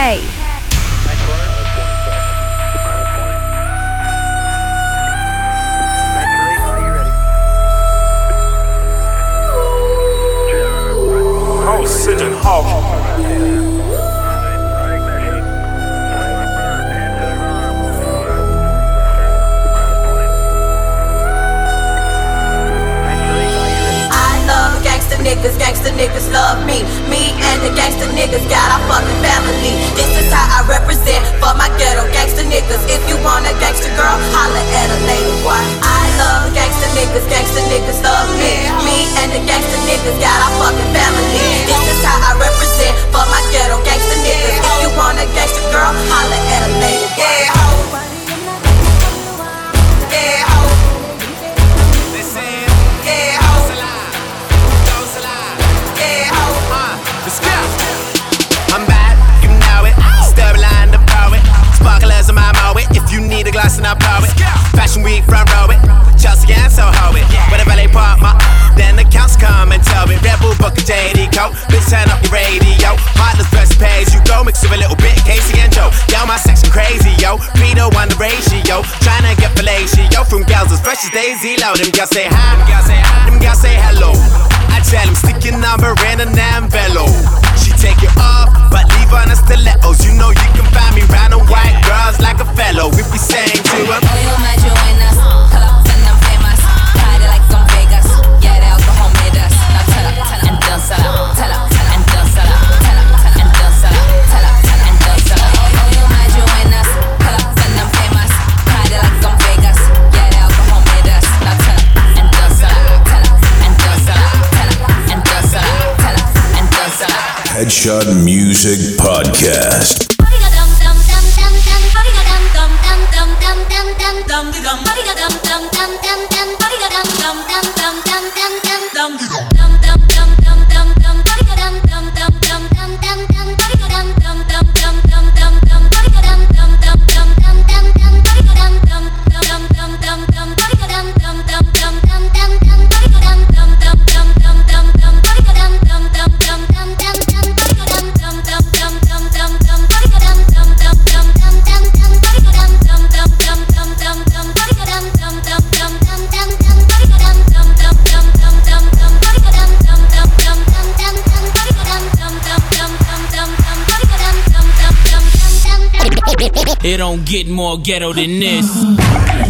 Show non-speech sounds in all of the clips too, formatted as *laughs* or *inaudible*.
Headshot more ghetto than this.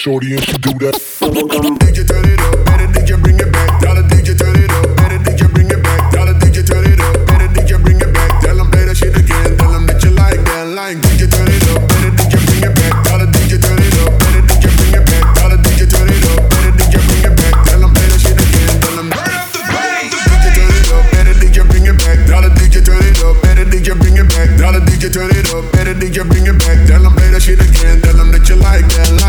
shorty and she do that. DJ turn it up, better DJ bring it back. Dollar DJ turn it up, better DJ bring it back. Dollar DJ turn it up, better DJ bring it back. Tell them play that shit again, tell them that you like that, like DJ turn it up, better DJ bring it back. Dollar DJ turn it up, better DJ bring it back. Dollar DJ turn it up, better DJ bring it back. Tell them play that shit again, tell them turn up the bass. DJ turn it up, better DJ bring it back. Dollar DJ turn it up, better DJ bring it back. Dollar DJ turn it up, better DJ bring it back. Tell them play that shit again, tell them that you like that.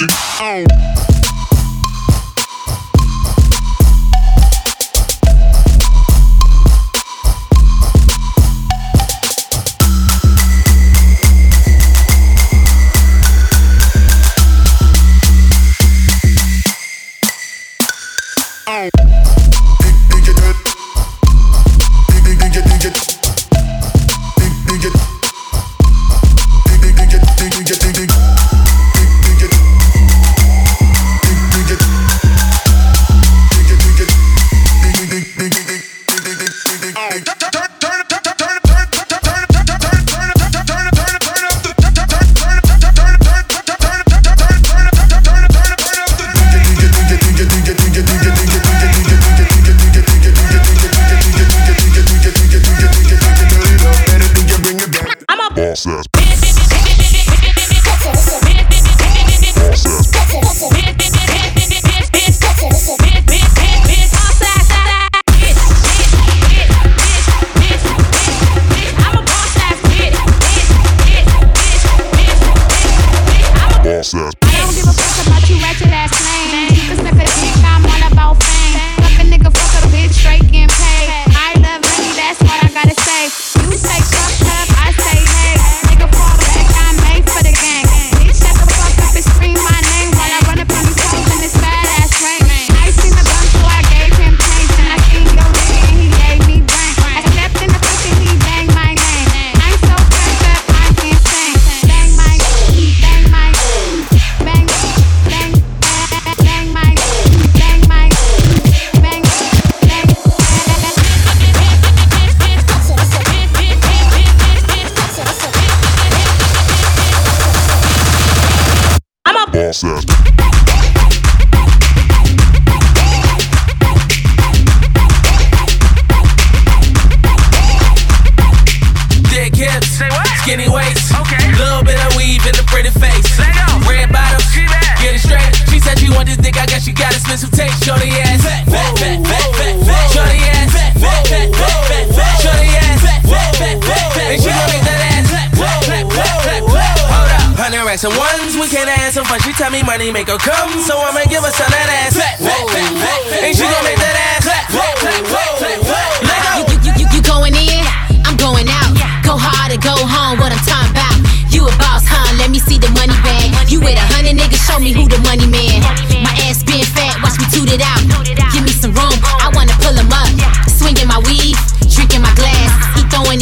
Oh.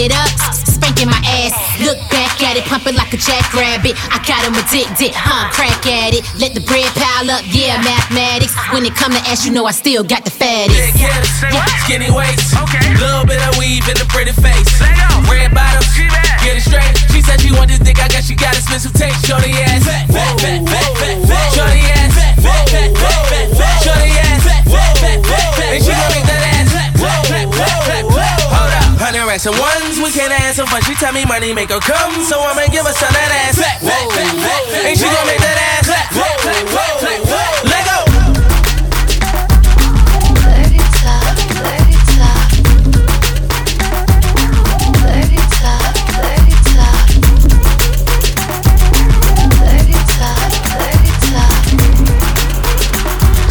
It up, spanking my ass. Look back at it, pumping like a jackrabbit. I got him addicted, huh? Crack at it. Let the bread pile up, yeah, mathematics. When it come to ass, you know I still got the fattest. Skinny waist, okay. little bit of weave in the pretty face. Red bottoms, get it straight. She said she want this dick, I guess she got expensive taste. Shorty ass, fat, fat, fat, fat, fat, fat. Shorty ass, fat, fat, fat, fat, fat, fat. Shorty ass, fat, fat, fat, fat, fat. And she up, hundred ones, we can't have some fun. She tell me money make her come, so I'ma give her some of that ass. Fat, fat, fat, fat, fat. And she gon' make that ass clap, clap, clap, clap, clap, clap. Let go.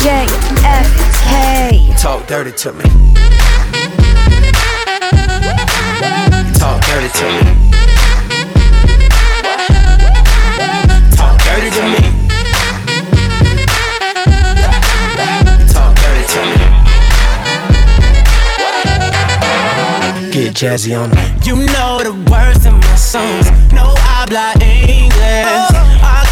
JFK. Talk dirty to me. Talk dirty to me. Talk dirty to me. Talk dirty to me. Get jazzy on me. You know the words in my songs. No habla English.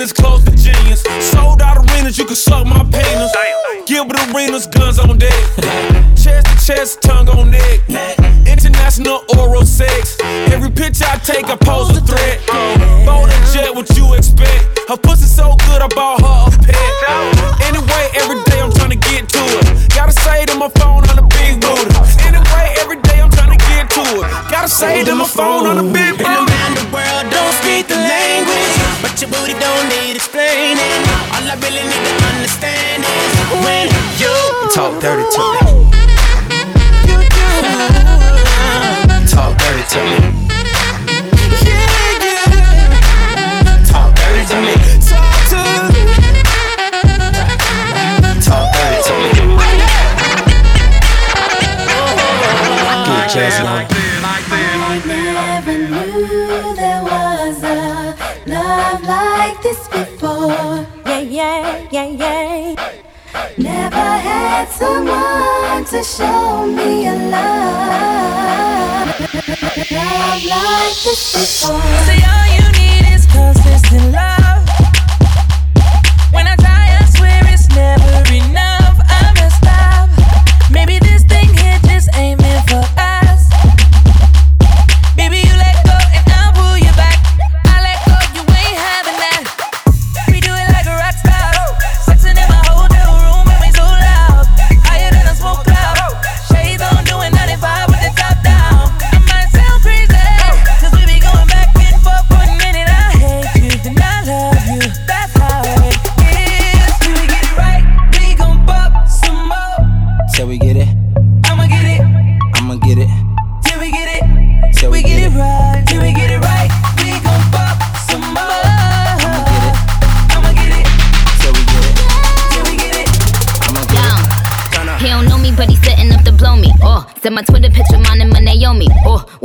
Close to genius. Sold out arenas, you can suck my penis. Gilbert arenas, guns on deck. *laughs* chest to chest, tongue on neck. International oral sex. Every picture I take, I pose a threat. Bone and jet, what you expect? Her pussy so good, I bought her a pet. Anyway, every day I'm trying to get to it. Gotta say to my phone on a big booty. Anyway, every day I'm trying to get to it. Gotta say to my phone on a big booty. Language, but your booty don't need explaining. All I really need to understand is when you Talk dirty to me. Talk dirty to me. Yeah, yeah. Talk dirty to me. Talk to me. Talk dirty to me. Get jazzy on me. Never knew like this before. Yeah, yeah, yeah, yeah. Never had someone to show me a love, love like this before. Say all you need is consistent love. When I try, I swear it's never enough.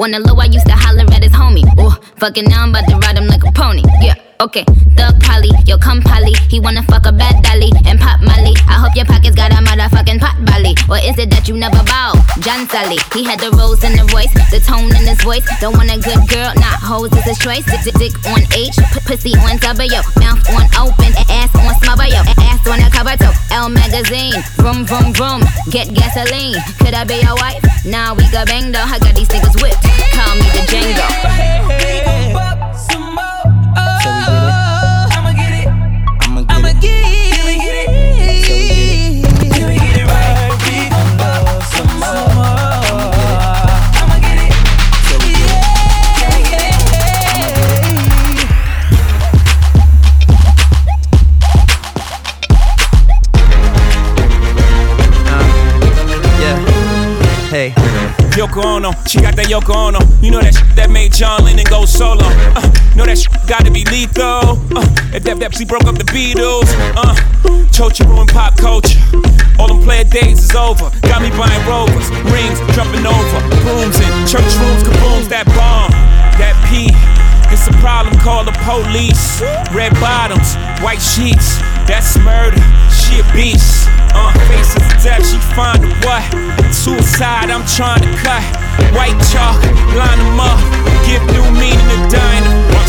Oh, wanna low, I used to holler at his homie. Oh, fucking now I'm about to ride him like a pony. Yeah. Okay, Thug Polly, yo come Polly. He wanna fuck a bad dolly and pop Molly. I hope your pockets got a motherfucking pot belly. Or is it that you never bow? John Sally, he had the rose in the voice, the tone in his voice. Don't want a good girl, not hoes is his choice. Dick, dick, dick on H, p- pussy on W, mouth on open, ass on smother, yo, ass on a cover toe. Elle magazine, vroom vroom vroom, get gasoline. Could I be your wife? Nah, we got bang though. I got these niggas whipped. Call me the Django. Yoko Ono, she got that Yoko Ono. You know that that made John Lennon go solo. Uh, know that gotta be lethal. Uh, if that Pepsi broke up the Beatles. Uh, Chochi ruined pop culture. All them player days is over. Got me buying rovers, rings, jumping over, brooms in church rooms, kabooms. That bomb, that P. It's a problem, call the police. Red bottoms, white sheets, that's murder. She a beast. Uh, faces death, she find a what? Suicide, I'm trying to cut. White chalk, line them up. Give new meaning to dying. One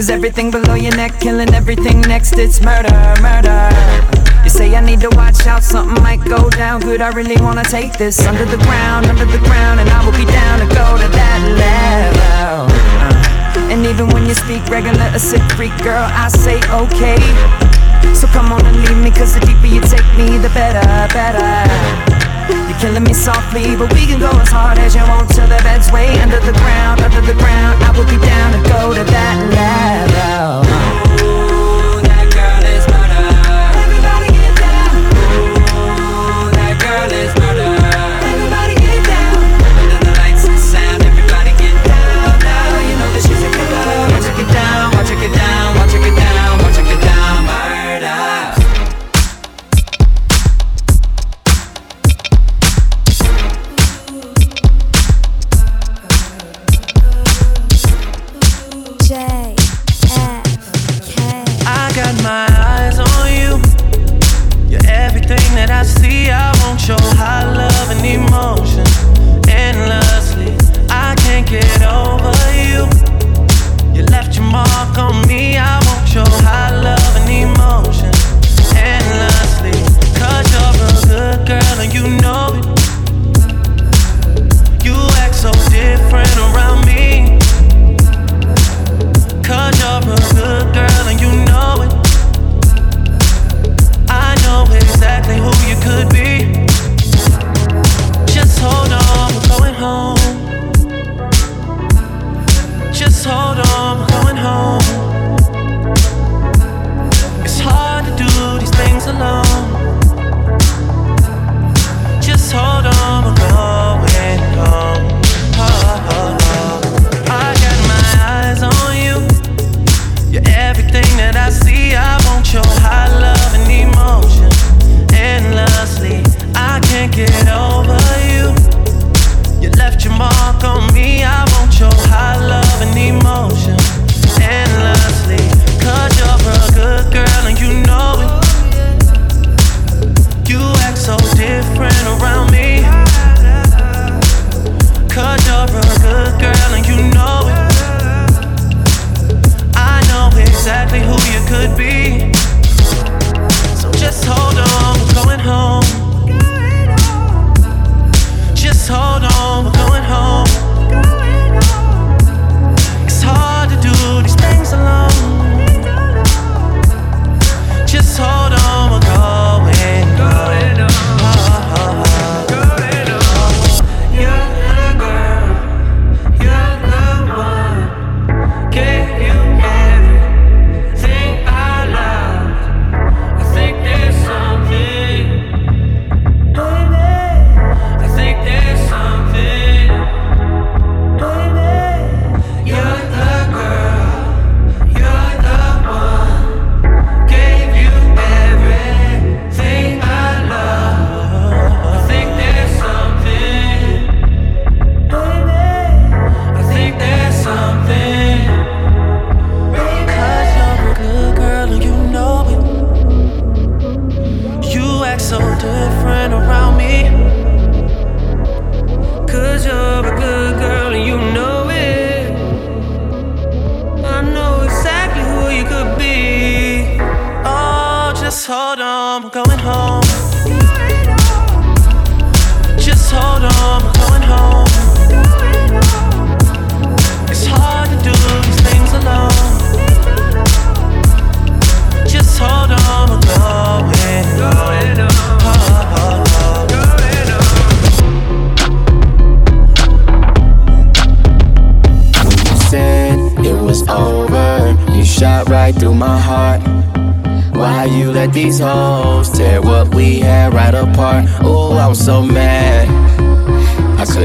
Cause everything below your neck, killing everything next, it's murder, murder. You say I need to watch out, something might go down. Good, I really wanna take this under the ground, under the ground, and I will be down to go to that level. Uh, And even when you speak regular, a sick freak girl, I say okay. So come on and leave me, cause the deeper you take me, the better, better. You're killing me softly, but we can go as hard as you want till the bed's way under the ground, under the ground. I will be down to go to that level.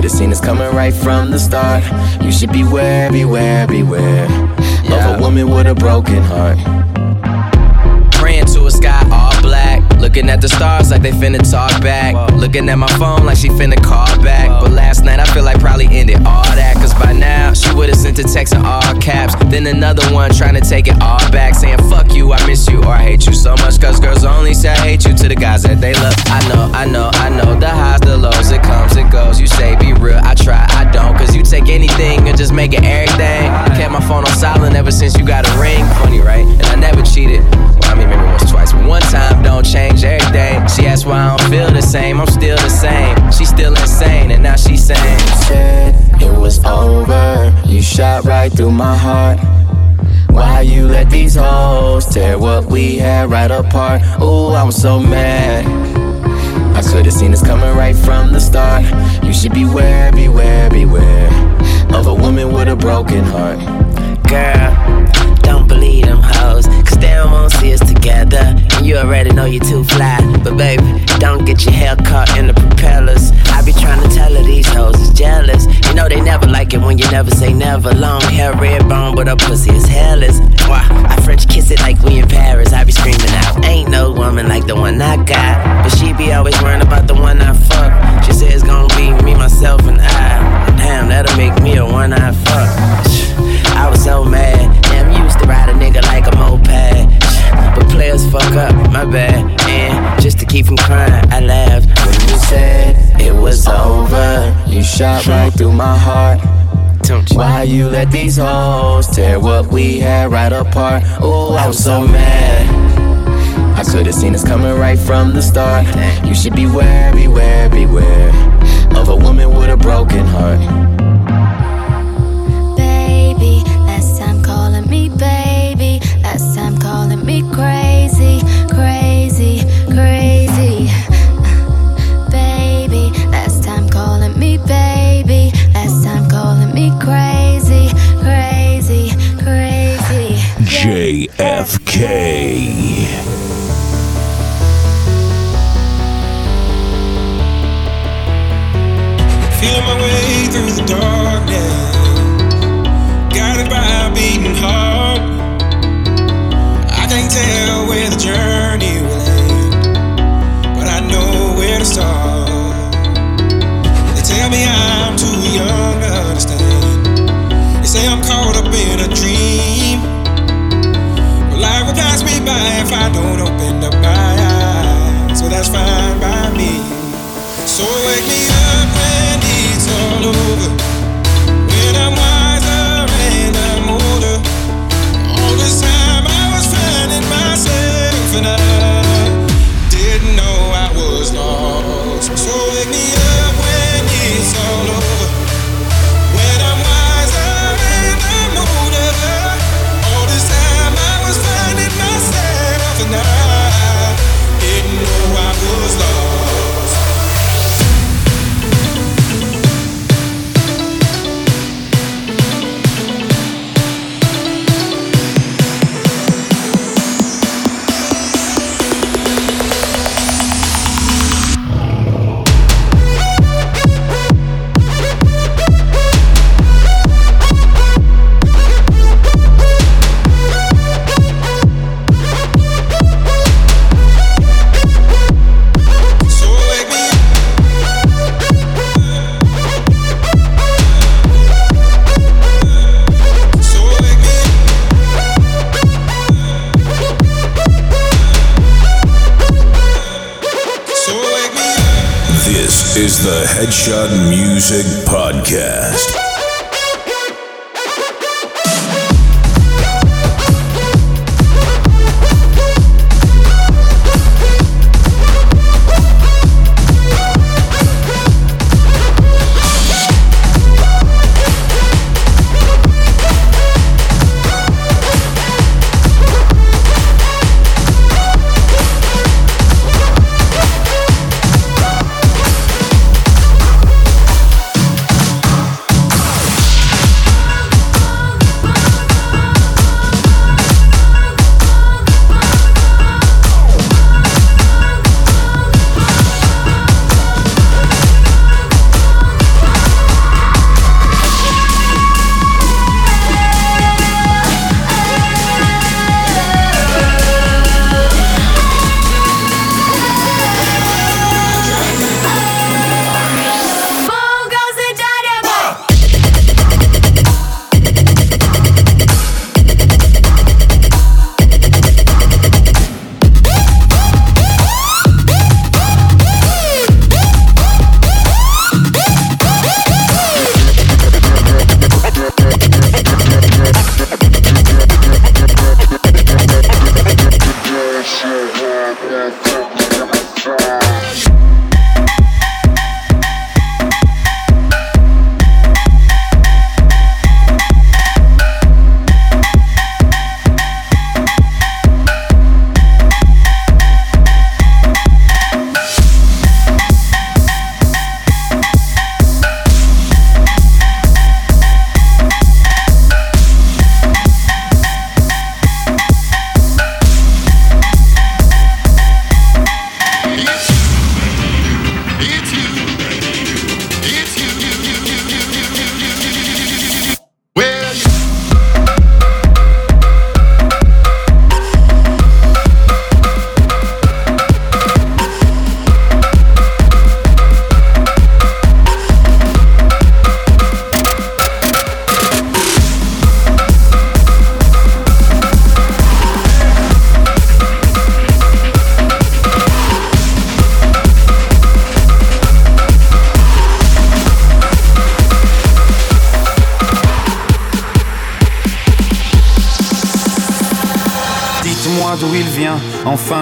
I could've seen this coming right from the start. You should beware, beware, beware of a woman with a broken heart. Looking at the stars like they finna talk back. Looking at my phone like she finna call back. But last night I feel like probably ended all that. Cause by now she would've sent a text in all caps. Then another one trying to take it all back. Saying fuck you, I miss you, or I hate you so much. Cause girls only say I hate you to the guys that they love. I know, I know, I know. The highs, the lows, it comes, it goes. You say be real, I try, I don't. Cause you take anything and just make it everything. Kept my phone on silent ever since you got a ring. Funny, right? And I never cheated. I mean, once, twice, one time don't change everything. She asked why I don't feel the same. I'm still the same. She's still insane, and now she's saying, Said it was over, you shot right through my heart. Why you let these hoes tear what we had right apart? Oh, I'm so mad. I could've seen this coming right from the start. You should beware, beware, beware of a woman with a broken heart. Girl, don't wanna see us together. And you already know you're too fly. But baby, don't get your hair caught in the propellers. I be trying to tell her these hoes is jealous. You know they never like it when you never say never. Long hair, red bone, but her pussy is hairless. Why? I French kiss it like we in Paris. I be screaming out, ain't no woman like the one I got. But she be always worrying about the one I fuck. She said it's gonna be me, myself, and I. you let these hoes tear what we had right apart? Oh, I was so mad. I could've seen this coming right from the start. You should beware, beware, beware of a woman with a broken heart. JFK. Feeling my way through the darkness, guided by a beating heart. I can't tell where the journey by if I don't open up my eyes. So that's fine by me. So wake me up when it's all over.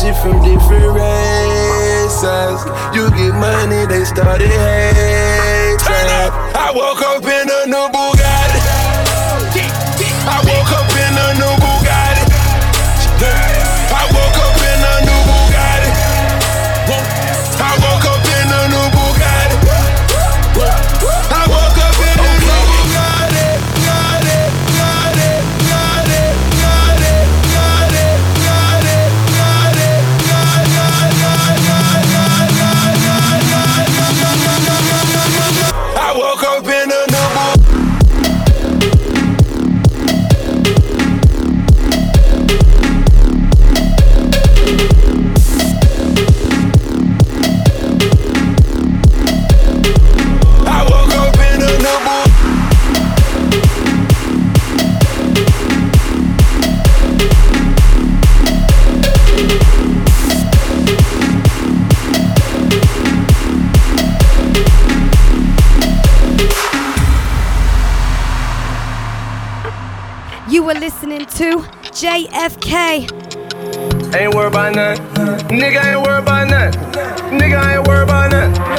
from different races. You get money, they started hating. I woke up in a new Bugatti. okay. Ain't worried about none. Nigga ain't worried about none. Nigga ain't worried about none.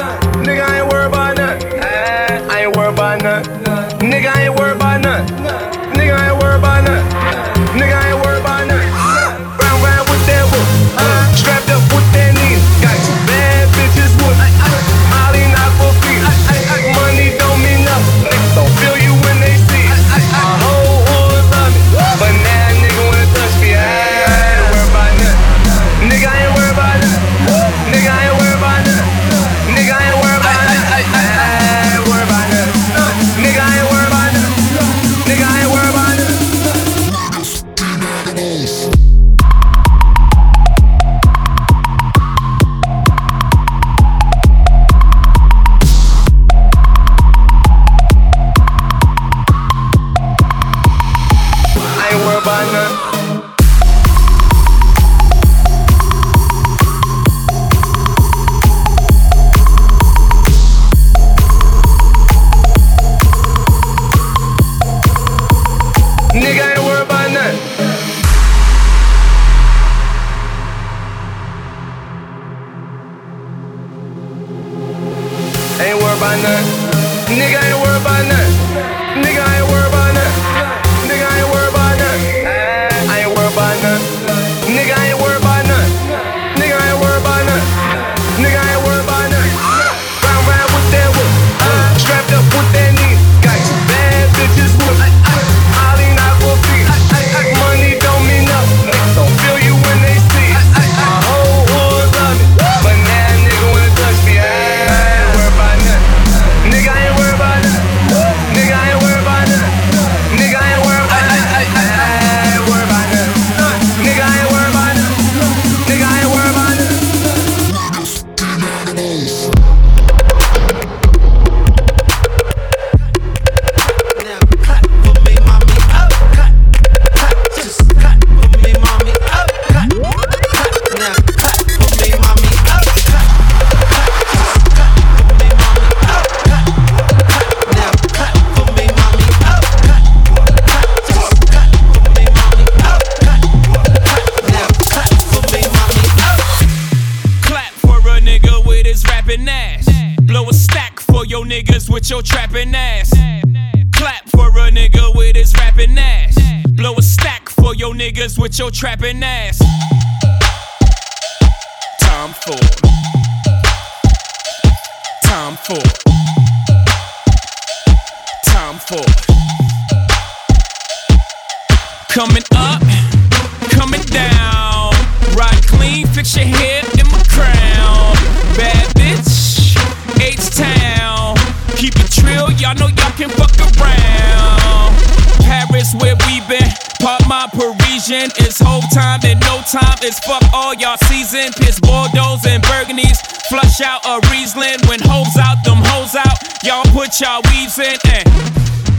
It's fuck all y'all season. Piss Bordeaux and Burgundies. Flush out a Riesling. When hoes out, them hoes out. Y'all put y'all weaves in and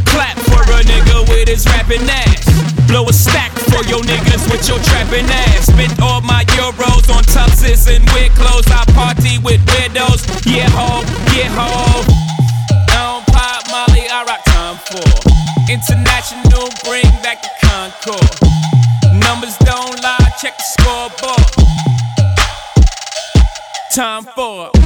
clap for a nigga with his rapping ass. Blow a stack for your niggas with your trapping ass. Spent all my euros on tuxes and weird clothes. I party with widows. Yeah, ho, yeah, ho. Don't pop Molly, I rock Tom Ford. International, bring back the Concorde. Numbers Tom Ford. Time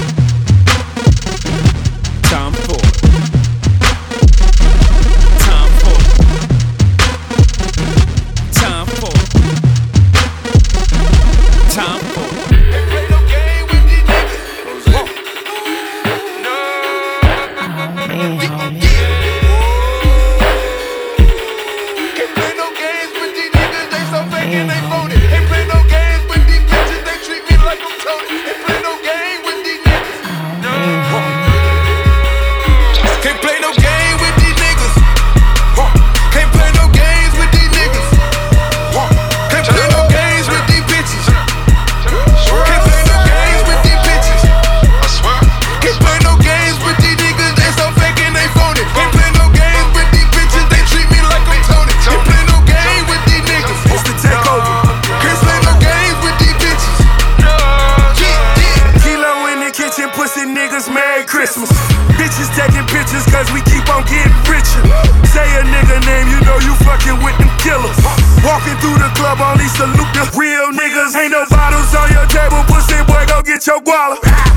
Christmas. Bitches taking pictures cause we keep on getting richer. Say a nigga name, you know you fucking with them killers. Walking through the club, only salute the real niggas. Ain't no bottles on your table, pussy boy, go get your guala.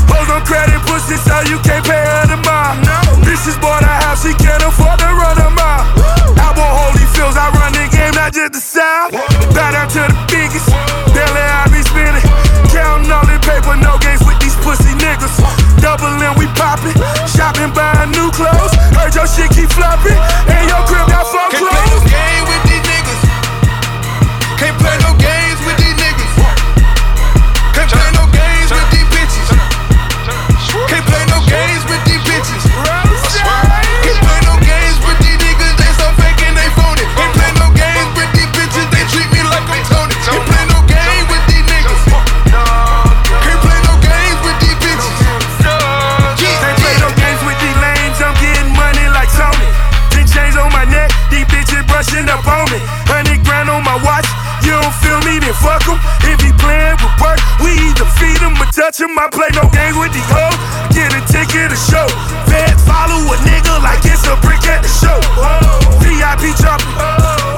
Hoes on credit, pussy, so you can't pay her the mile. Bitches bought a house, she can't afford to run a mile. Album holy feels, I run the game, not just the south. Bow down to the biggest, daily I be spinning. Counting all the paper, no games with these pussy niggas. Doubling, we popping. Shopping, buying new clothes. Heard your shit keep flopping. And your crib got fuck Can't play clothes. game with these niggas. Can't play then fuck 'em. If he playing with work, we either feed him or touch him. I play no games with these hoes. Get a ticket to show. Fed follow a nigga like it's a brick at the show. VIP jumping.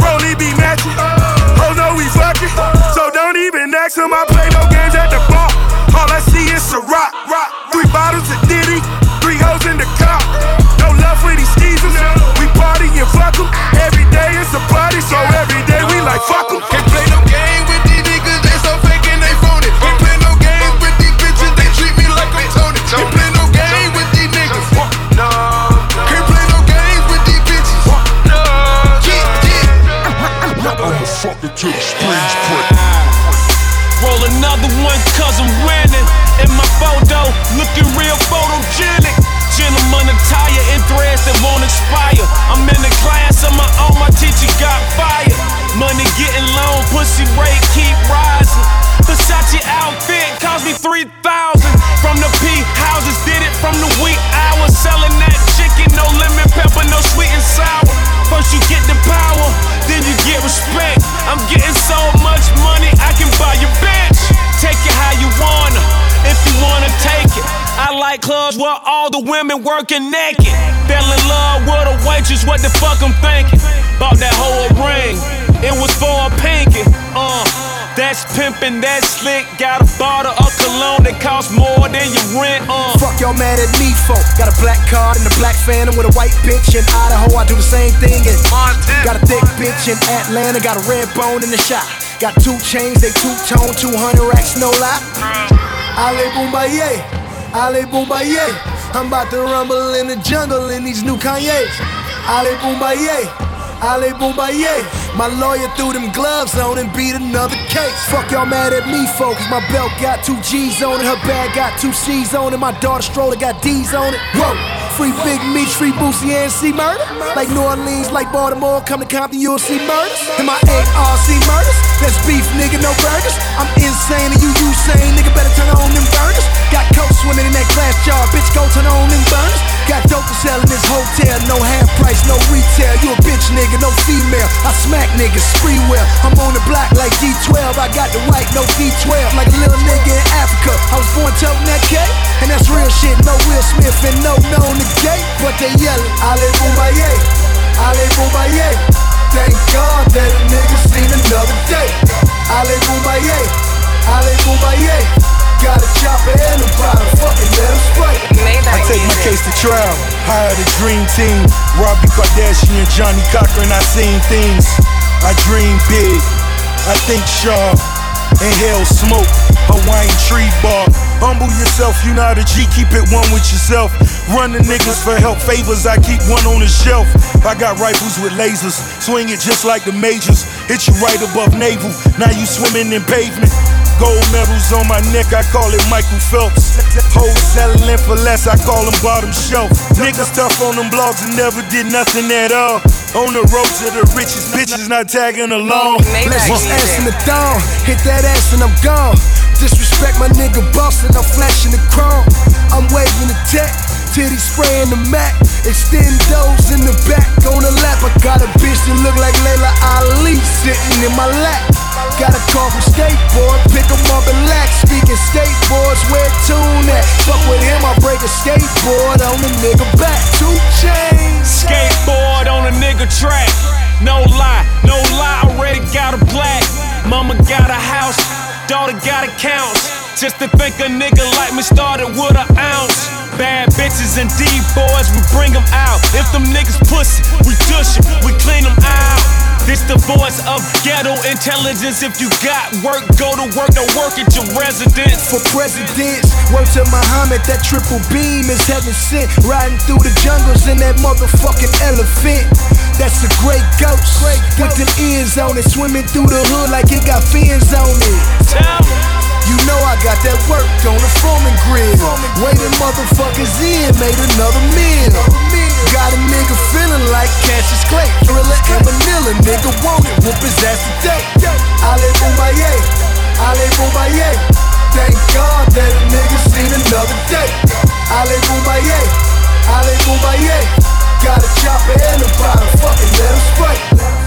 Rolly be matching. Oh, hoes know we fucking. So don't even ask him. I play no games at the bar. All I see is a rock, rock. Three bottles of phantom with a white bitch in Idaho. I do the same thing. Got a thick bitch in Atlanta. Got a red bone in the shop. Got two chains, they two tone, 200 racks, no lie. Ali Bomaye, Ali Bomaye. I'm about to rumble in the jungle in these new Kanye's. Ali Bomaye, Ali Bomaye. My lawyer threw them gloves on and beat another case. Fuck y'all mad at me, folks. My belt got two G's on it, her bag got two C's on it, my daughter stroller got D's on it. Whoa, free Big Meech, free Boosie and C murder. Like New Orleans, like Baltimore, come to Compton, you'll see murders. And my ARC murders, that's beef, nigga, no burgers. I'm insane and you Usain, nigga, better turn on them burners. Got coke swimming in that glass jar, bitch, go turn on them burners. Got dope to sell in this hotel, no half price, no retail. You a bitch, nigga, no female. I smack niggas, spree well. I'm on the block like D12, I got the white, no D12. Like a little nigga in Africa. I was born toting that K, and that's real shit. No Will Smith and no known the gate, but they yelling, Ali Bomaye, Ali Bomaye. Thank God that a nigga seen another day. Ali Bomaye, Ali Bomaye. Got a chopper and a bottle, fucking let him spray. I take my case to trial. Hire the dream team. Robbie Kardashian, Johnnie Cochran. I seen things. I dream big. I think sharp. Inhale smoke. Hawaiian tree bark. Humble yourself, you not a G, keep it one with yourself. Run the niggas for help favors, I keep one on the shelf. I got rifles with lasers, swing it just like the majors. Hit you right above navel, now you swimming in pavement. Gold medals on my neck, I call it Michael Phelps. Hoes settling for less, I call them bottom shelf. Niggas tough on them blogs and never did nothing at all. On the road to the richest bitches, not tagging along. Let's just ass in the dawn, hit that ass and I'm gone. Disrespect my nigga boss and I'm flashing the chrome. I'm waving the tech, titty spraying the Mac. Extend those in the back on the lap. I got a bitch that look like Laila Ali sitting in my lap. Got a call from skateboard, pick 'em up and lax. Speaking skateboards, where tune at? Fuck with him, I break a skateboard on the nigga back. Two chains. Skateboard on a nigga track. No lie, no lie, already got a black. Mama got a house, daughter got accounts. Just to think a nigga like me started with an ounce. Bad bitches and D boys, we bring them out. If them niggas pussy, we dush 'em, we clean them out. This the voice of ghetto intelligence. If you got work, go to work, don't work at your residence. For presidents, word to Muhammad, that triple beam is heaven sent. Riding through the jungles in that motherfucking elephant. That's a great ghost. With them ears on it, swimming through the hood like it got fins on it. You know I got that work on the Foreman grill. Waiting motherfuckers in, made another meal. Got a nigga feeling like Cassius Clay. Thrilla and Manila, nigga want it, whoop his ass today. Ali Bomaye, Ali Bomaye. Thank God that a nigga seen another day. Ali Bomaye, Ali Bomaye. Got a chopper and a bottle, fucking let him spray.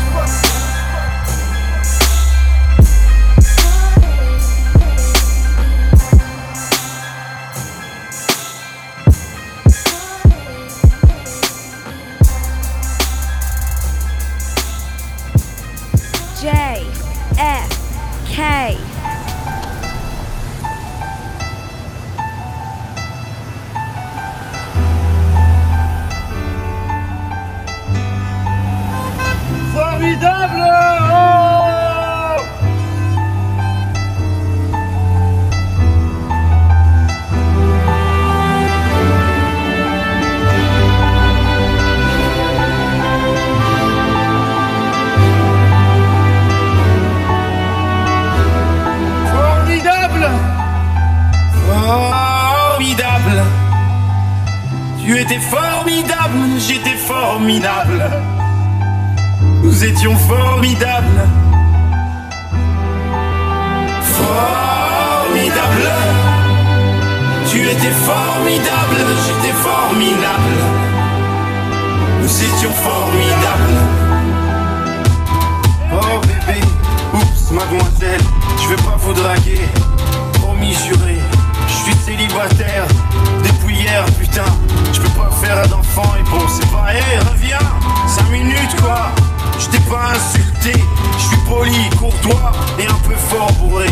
Fort et un peu fort bourré.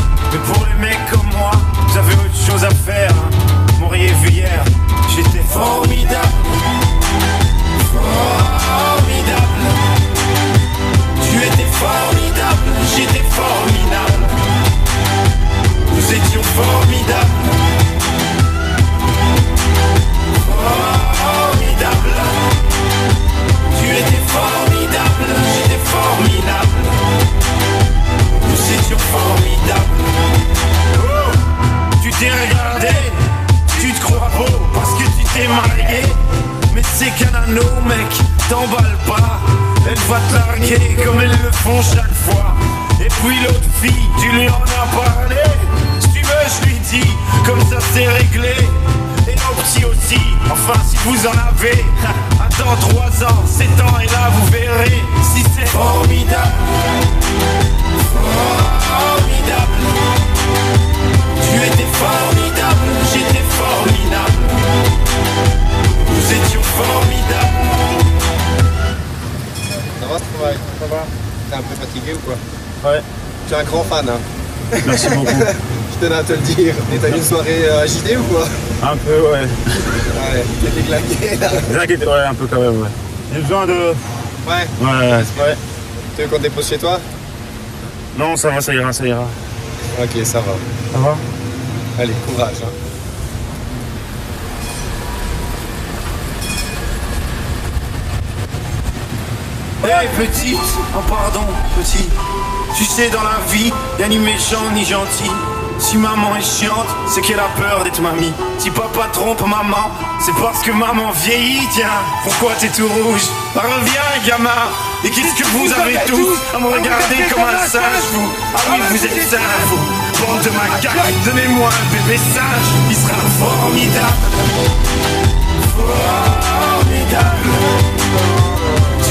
Merci beaucoup. Je tenais à te le dire. Et t'as eu une soirée euh, agitée ou quoi? Un peu, ouais. Ouais, t'es déglingué là. T'inquiète, ouais, un peu quand même, ouais. J'ai besoin de. Ouais. Ouais, ouais. Tu veux qu'on te dépose chez toi? Non, ça va, ça ira, ça ira. Ok, ça va. Ça va? Allez, courage. Hein. Hey petite, oh pardon petit Tu sais dans la vie, y'a ni méchant ni gentil. Si maman est chiante, c'est qu'elle a peur d'être mamie. Si papa trompe maman, c'est parce que maman vieillit. Tiens, pourquoi t'es tout rouge? Reviens gamin. Et qu'est-ce que vous avez tous à me regarder comme un singe vous. Ah oui vous êtes singe vous. Bande de macaques, donnez-moi un bébé sage Il sera formidable. Formidable